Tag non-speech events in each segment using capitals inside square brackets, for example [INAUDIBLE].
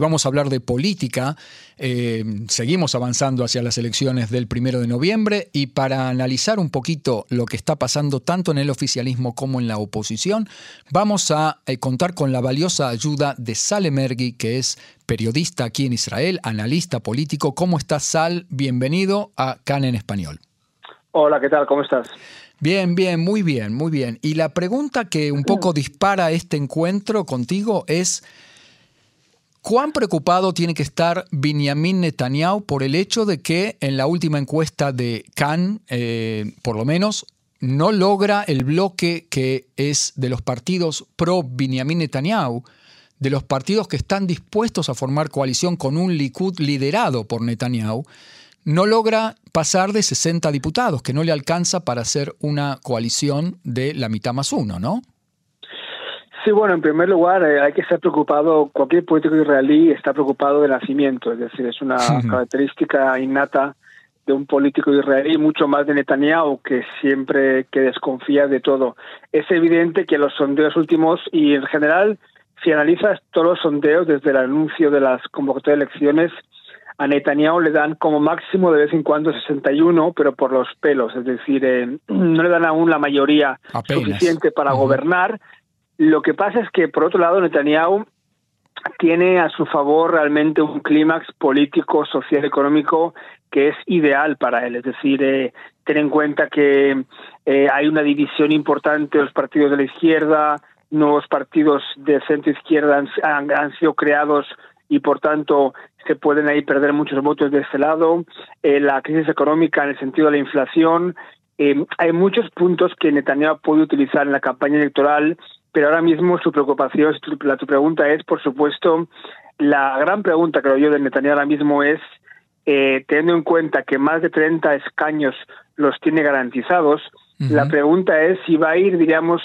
Vamos a hablar de política. Eh, seguimos avanzando hacia las elecciones del primero de noviembre y para analizar un poquito lo que está pasando tanto en el oficialismo como en la oposición, vamos a eh, contar con la valiosa ayuda de Sal Emergui, que es periodista aquí en Israel, analista político. ¿Cómo estás, Sal? Bienvenido a CAN en Español. Hola, ¿qué tal? ¿Cómo estás? Bien, bien, muy bien, muy bien. Y la pregunta que un poco dispara este encuentro contigo es ¿Cuán preocupado tiene que estar Benjamin Netanyahu por el hecho de que en la última encuesta de Cannes, eh, por lo menos, no logra el bloque que es de los partidos pro Benjamin Netanyahu, de los partidos que están dispuestos a formar coalición con un Likud liderado por Netanyahu, no logra pasar de 60 diputados, que no le alcanza para hacer una coalición de la mitad más uno, ¿no? Sí, bueno, en primer lugar eh, hay que estar preocupado, cualquier político israelí está preocupado de nacimiento, es decir, es una característica innata de un político israelí, mucho más de Netanyahu, que siempre que desconfía de todo. Es evidente que los sondeos últimos y en general, si analizas todos los sondeos desde el anuncio de las convocatorias de elecciones, a Netanyahu le dan como máximo de vez en cuando 61, pero por los pelos, es decir, eh, [CLEARS THROAT] no le dan aún la mayoría suficiente para gobernar lo que pasa es que, por otro lado, Netanyahu tiene a su favor realmente un clímax político, social, económico que es ideal para él. Es decir, eh, ten en cuenta que eh, hay una división importante de los partidos de la izquierda, nuevos partidos de centro izquierda han, sido creados y por tanto se pueden ahí perder muchos votos de este lado. Eh, la crisis económica en el sentido de la inflación. Eh, hay muchos puntos que Netanyahu puede utilizar en la campaña electoral pero ahora mismo su preocupación, la tu pregunta es, por supuesto, la gran pregunta que yo de Netanyahu ahora mismo es, eh, teniendo en cuenta que más de 30 escaños los tiene garantizados, la pregunta es si va a ir, diríamos,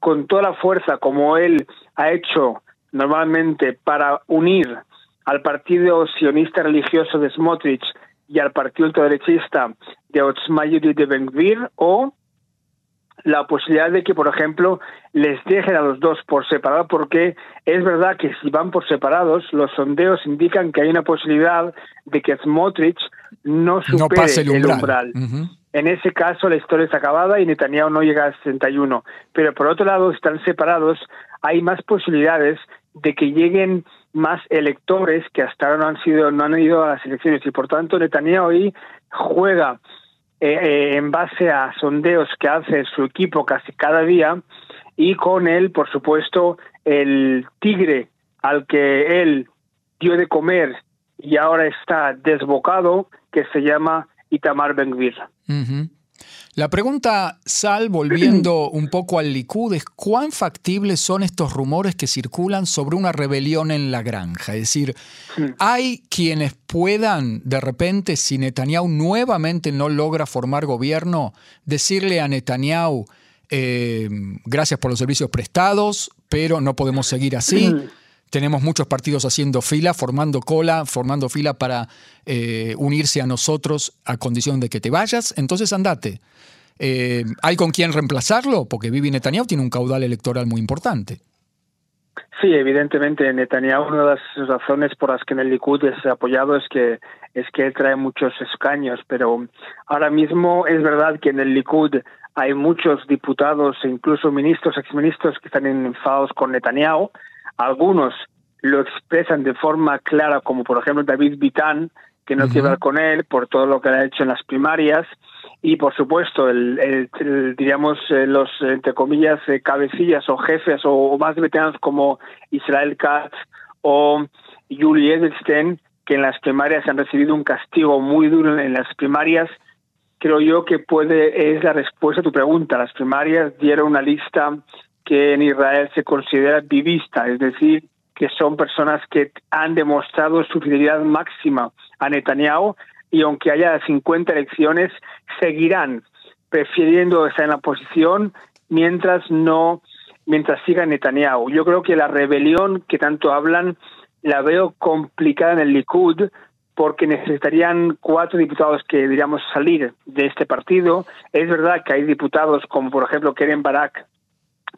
con toda la fuerza como él ha hecho normalmente para unir al partido sionista religioso de Smotrich y al partido ultraderechista de Otzma de Ben o la posibilidad de que, por ejemplo, les dejen a los dos por separado, porque es verdad que si van por separados, los sondeos indican que hay una posibilidad de que Smotrich no supere el umbral. En ese caso, la historia está acabada y Netanyahu no llega a 61. Pero por otro lado, si están separados, hay más posibilidades de que lleguen más electores que hasta ahora no han sido no han ido a las elecciones y por tanto Netanyahu hoy juega eh, eh, en base a sondeos que hace su equipo casi cada día y con él, por supuesto, el tigre al que él dio de comer y ahora está desbocado, que se llama Itamar Ben-Gvir. La pregunta, Sal, volviendo [CLEARS THROAT] un poco al Likud, es cuán factibles son estos rumores que circulan sobre una rebelión en la granja. Es decir, ¿hay quienes puedan, de repente, si Netanyahu nuevamente no logra formar gobierno, decirle a Netanyahu, eh, gracias por los servicios prestados, pero no podemos seguir así? [CLEARS THROAT] Tenemos muchos partidos haciendo fila, formando cola, formando fila para eh, unirse a nosotros a condición de que te vayas. Entonces andate. Eh, ¿Hay con quién reemplazarlo? Porque Bibi Netanyahu tiene un caudal electoral muy importante. Sí, evidentemente Netanyahu una de las razones por las que en el Likud es apoyado es que es que él trae muchos escaños, pero ahora mismo es verdad que en el Likud hay muchos diputados e incluso ministros, exministros que están enfadados con Netanyahu. Algunos lo expresan de forma clara, como por ejemplo David Bitán, que no quiere ver con él por todo lo que ha hecho en las primarias. Y por supuesto el, diríamos eh, los entre comillas eh, cabecillas o jefes o, más veteranos como Israel Katz o Yuli Edelstein que en las primarias han recibido un castigo muy duro en las primarias. Creo yo que puede es la respuesta a tu pregunta. Las primarias dieron una lista que en Israel se considera vivista es decir que son personas que han demostrado su fidelidad máxima a Netanyahu y aunque haya 50 elecciones, seguirán prefiriendo estar en la posición mientras no, mientras siga Netanyahu. Yo creo que la rebelión que tanto hablan la veo complicada en el Likud porque necesitarían cuatro diputados que, diríamos, salir de este partido. Es verdad que hay diputados como, por ejemplo, Keren Barak,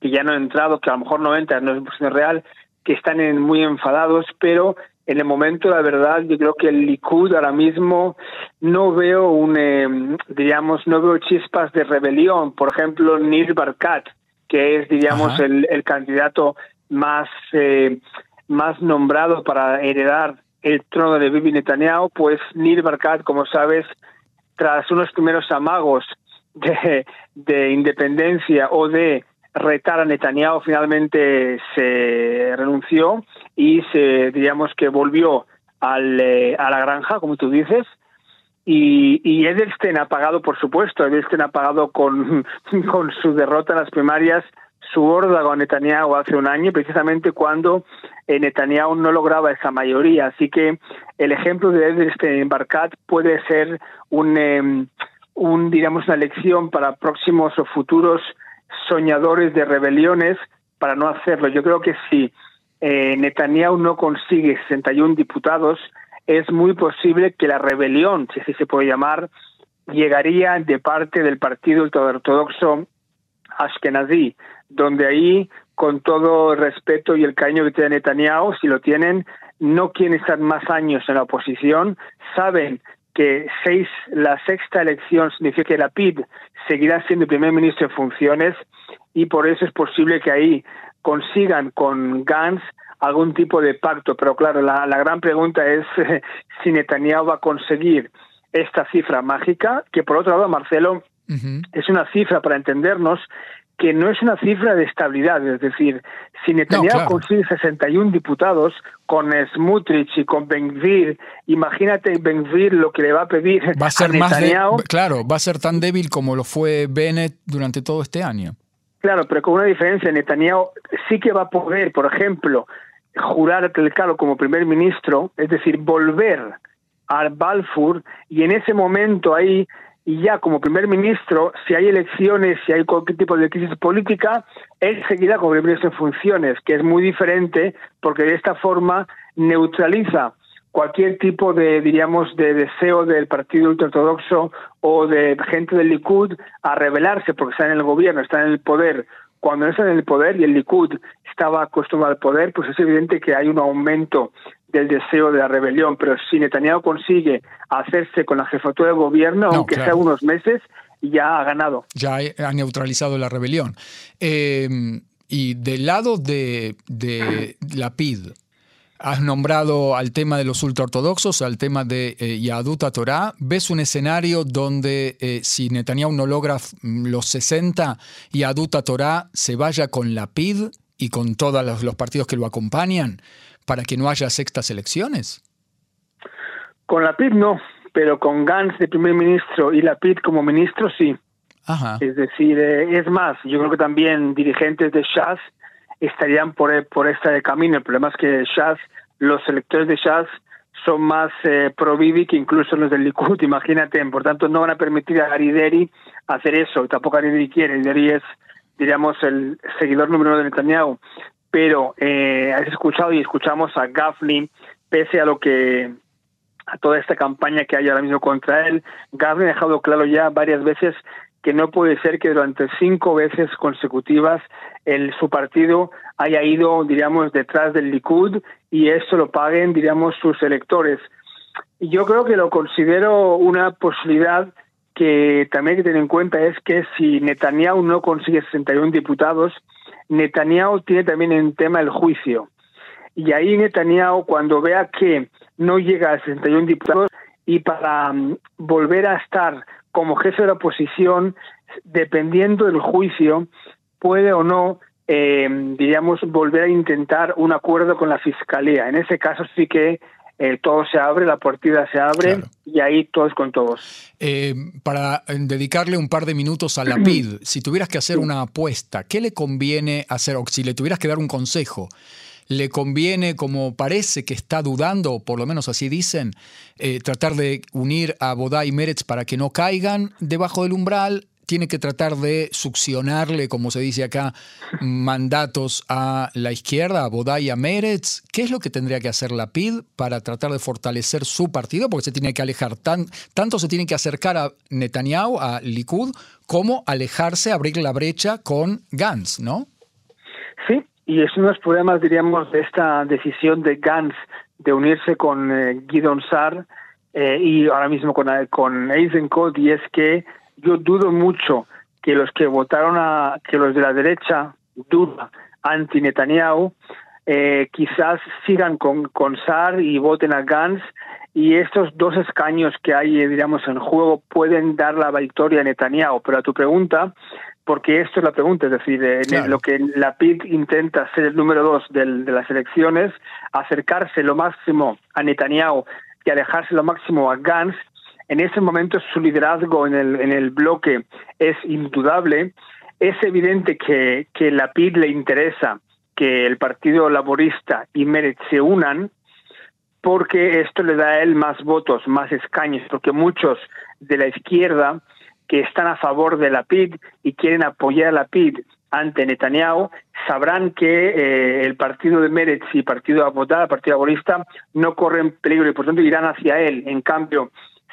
que ya no han entrado, que a lo mejor no entran, no es real, que están en, muy enfadados, pero en el momento, la verdad, yo creo que el Likud ahora mismo no veo un, eh, diríamos, no veo chispas de rebelión. Por ejemplo, Nir Barkat, que es, diríamos, el, el, candidato más, eh, más nombrado para heredar el trono de Bibi Netanyahu, pues Nir Barkat, como sabes, tras unos primeros amagos de, de independencia o de retar a Netanyahu, finalmente se renunció y se, diríamos que volvió al, eh, a la granja, como tú dices, y, y Edelstein ha pagado, por supuesto, Edelstein ha pagado con, [LAUGHS] con su derrota en las primarias su órdago a Netanyahu hace un año, precisamente cuando eh, Netanyahu no lograba esa mayoría. Así que el ejemplo de Edelstein en Barkat puede ser un, eh, un, digamos, una lección para próximos o futuros soñadores de rebeliones para no hacerlo. Yo creo que si eh, Netanyahu no consigue 61 diputados, es muy posible que la rebelión, si así se puede llamar, llegaría de parte del partido ultraortodoxo Ashkenazi, donde ahí, con todo el respeto y el cariño que tiene Netanyahu, si lo tienen, no quieren estar más años en la oposición, saben que seis, la sexta elección significa que la PID seguirá siendo primer ministro en funciones y por eso es posible que ahí consigan con Gantz algún tipo de pacto. Pero claro, la, la gran pregunta es [LAUGHS] si Netanyahu va a conseguir esta cifra mágica, que por otro lado, Marcelo, uh -huh. es una cifra para entendernos que no es una cifra de estabilidad, es decir, si Netanyahu no, claro. consigue 61 diputados con Smutrich y con Benvir, imagínate Benvir lo que le va a pedir va a ser a Netanyahu. Más de, claro, va a ser tan débil como lo fue Bennett durante todo este año. Claro, pero con una diferencia, Netanyahu sí que va a poder, por ejemplo, jurar el cargo como primer ministro, es decir, volver al Balfour y en ese momento ahí y ya como primer ministro, si hay elecciones, si hay cualquier tipo de crisis política, él seguirá como primer ministro en funciones, que es muy diferente porque de esta forma neutraliza cualquier tipo de, diríamos, de deseo del partido ultraortodoxo o de gente del Likud a rebelarse porque está en el gobierno, está en el poder. Cuando no está en el poder y el Likud estaba acostumbrado al poder, pues es evidente que hay un aumento del deseo de la rebelión, pero si Netanyahu consigue hacerse con la jefatura de gobierno, no, aunque claro. sea unos meses, ya ha ganado. Ya ha neutralizado la rebelión. Eh, y del lado de, de la PID, has nombrado al tema de los ultraortodoxos, al tema de eh, Yahadut Torah. ¿Ves un escenario donde eh, si Netanyahu no logra los 60, Yahadut Torah se vaya con la PID y con todos los, los partidos que lo acompañan? Para que no haya sextas elecciones? Con la PID no, pero con Gantz de primer ministro y la PID como ministro sí. Ajá. Es decir, eh, es más, yo creo que también dirigentes de Shas estarían por, por este camino. El problema es que Shas, los electores de Shas son más eh, pro Bibi que incluso los del Likud, [LAUGHS] imagínate. Por tanto, no van a permitir a Garideri hacer eso. Tampoco Garideri quiere. Garideri es, diríamos, el seguidor número uno de Netanyahu pero eh, has escuchado y escuchamos a Gaffney, pese a lo que a toda esta campaña que hay ahora mismo contra él, Gaffney ha dejado claro ya varias veces que no puede ser que durante cinco veces consecutivas el, su partido haya ido, diríamos, detrás del Likud y eso lo paguen, diríamos, sus electores. Yo creo que lo considero una posibilidad que también hay que tener en cuenta es que si Netanyahu no consigue 61 diputados, Netanyahu tiene también en tema el juicio. Y ahí Netanyahu, cuando vea que no llega a 61 diputados y para um, volver a estar como jefe de la oposición, dependiendo del juicio, puede o no, eh, diríamos, volver a intentar un acuerdo con la fiscalía. En ese caso sí que eh, todo se abre, la partida se abre claro. y ahí todos con todos. Eh, para dedicarle un par de minutos a la PID, [CLEARS THROAT] si tuvieras que hacer una apuesta, ¿qué le conviene hacer? O si le tuvieras que dar un consejo, ¿le conviene, como parece que está dudando, o por lo menos así dicen, eh, tratar de unir a Bodá y Meretz para que no caigan debajo del umbral? Tiene que tratar de succionarle, como se dice acá, mandatos a la izquierda, a Bodá y a Meretz. ¿Qué es lo que tendría que hacer la PID para tratar de fortalecer su partido? Porque se tiene que alejar, tan, tanto se tiene que acercar a Netanyahu, a Likud, como alejarse, abrir la brecha con Gantz, ¿no? Sí, y es uno de los problemas, diríamos, de esta decisión de Gantz de unirse con eh, Guidon Sar eh, y ahora mismo con, con Eisenkot, y es que yo dudo mucho que los que votaron a, que los de la derecha dura anti Netanyahu, eh, quizás sigan con, con Sar y voten a Gantz y estos dos escaños que hay, digamos, en juego pueden dar la victoria a Netanyahu. Pero a tu pregunta, porque esto es la pregunta, es decir, lo que la PID intenta ser el número dos de las elecciones, acercarse lo máximo a Netanyahu y alejarse lo máximo a Gantz, en ese momento su liderazgo en el, en el bloque es indudable. Es evidente que, que la PID le interesa que el Partido Laborista y Meretz se unan, porque esto le da a él más votos, más escaños, porque muchos de la izquierda que están a favor de la PID y quieren apoyar a la PID ante Netanyahu sabrán que eh, el partido de Meretz y partido Abodá, partido laborista, no corren peligro y por tanto irán hacia él. En cambio,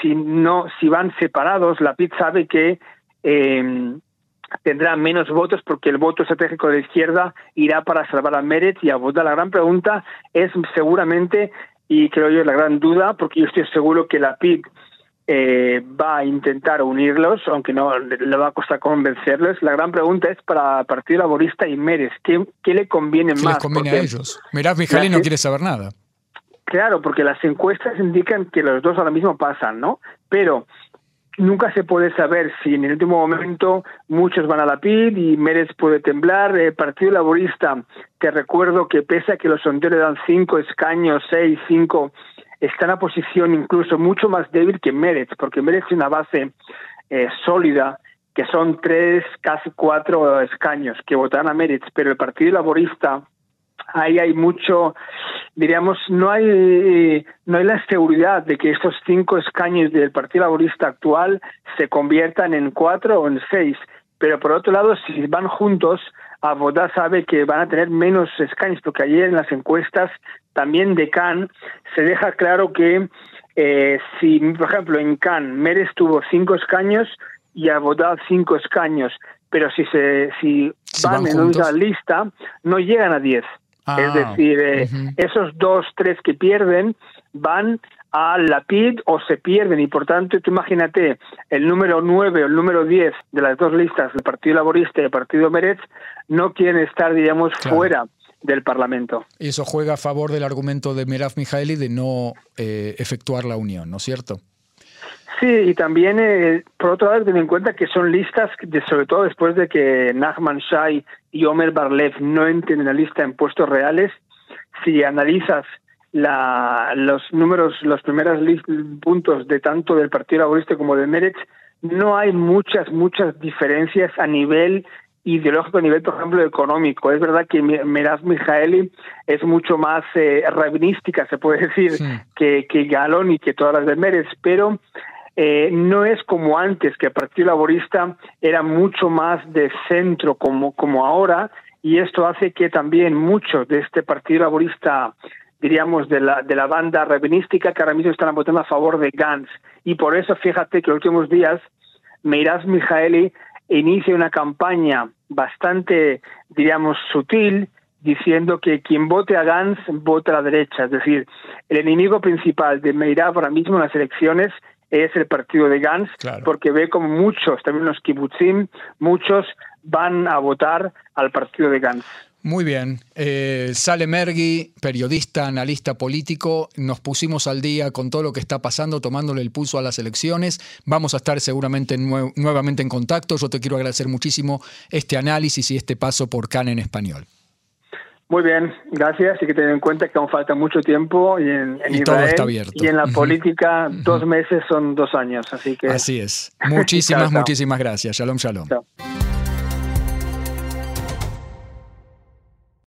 si no, si van separados, la PID sabe que eh, tendrá menos votos porque el voto estratégico de la izquierda irá para salvar a Meretz y a Abodá. La gran pregunta es seguramente y creo yo es la gran duda, porque yo estoy seguro que la PID eh, va a intentar unirlos, aunque no le va a costar convencerles. La gran pregunta es para Partido Laborista y Mérez, ¿qué, qué le conviene ¿Qué más? les conviene a ellos? Mirá, Mijali no quiere saber nada. Claro, porque las encuestas indican que los dos ahora mismo pasan, ¿no? Pero nunca se puede saber si en el último momento muchos van a la PID y Mérez puede temblar. El Partido Laborista, te recuerdo que pese a que los sondeos le dan cinco escaños, seis, cinco, está en una posición incluso mucho más débil que Mérez, porque Mérez tiene una base eh, sólida, que son tres, casi cuatro escaños que votarán a Mérez, pero el Partido Laborista ahí hay mucho, diríamos, no hay, no hay la seguridad de que estos cinco escaños del Partido Laborista actual se conviertan en cuatro o en seis. Pero por otro lado, si van juntos, Abodá sabe que van a tener menos escaños, porque ayer en las encuestas también de Cannes se deja claro que eh, si, por ejemplo, en Cannes Meres tuvo cinco escaños y Abodá cinco escaños, pero si se si, van, en una lista no llegan a diez es ah, decir, eh, esos dos, tres que pierden van a la PID o se pierden y por tanto tú imagínate el número 9 o el número 10 de las dos listas del Partido Laborista y el Partido Meretz no quieren estar, digamos, fuera del Parlamento. Y eso juega a favor del argumento de Merav Mijaeli de no eh, efectuar la unión, ¿no es cierto? Sí, y también, eh, por otro lado, ten en cuenta que son listas, de, sobre todo después de que Nachman Shai y Omer Barlev no entren en la lista en puestos reales, si analizas la, los números, los primeros puntos de tanto del Partido Laborista como de Meretz, no hay muchas, muchas diferencias a nivel ideológico, a nivel, por ejemplo, económico. Es verdad que Meraz Mijaeli es mucho más eh, rabinística, se puede decir, que, que Galón y que todas las de Meretz, pero eh, no es como antes, que el Partido Laborista era mucho más de centro como, como ahora, y esto hace que también muchos de este Partido Laborista, diríamos, de la, de la banda revenística, que ahora mismo están votando a favor de Gantz. Y por eso, fíjate que los últimos días, Meiraz Mijaeli inicia una campaña bastante, diríamos, sutil, diciendo que quien vote a Gantz vota a la derecha. Es decir, el enemigo principal de Meirav ahora mismo en las elecciones es el partido de Gantz, porque ve como muchos, también los kibbutzim, muchos van a votar al partido de Gantz. Muy bien. Eh, Sale Mergui, periodista, analista político, nos pusimos al día con todo lo que está pasando, tomándole el pulso a las elecciones. Vamos a estar seguramente nuevamente en contacto. Yo te quiero agradecer muchísimo este análisis y este paso por CAN en español. Muy bien, gracias. Y que tener en cuenta que aún falta mucho tiempo y en, Israel y en la política dos meses son dos años, así que así es. [LAUGHS] Muchísimas, muchísimas gracias. Shalom, shalom.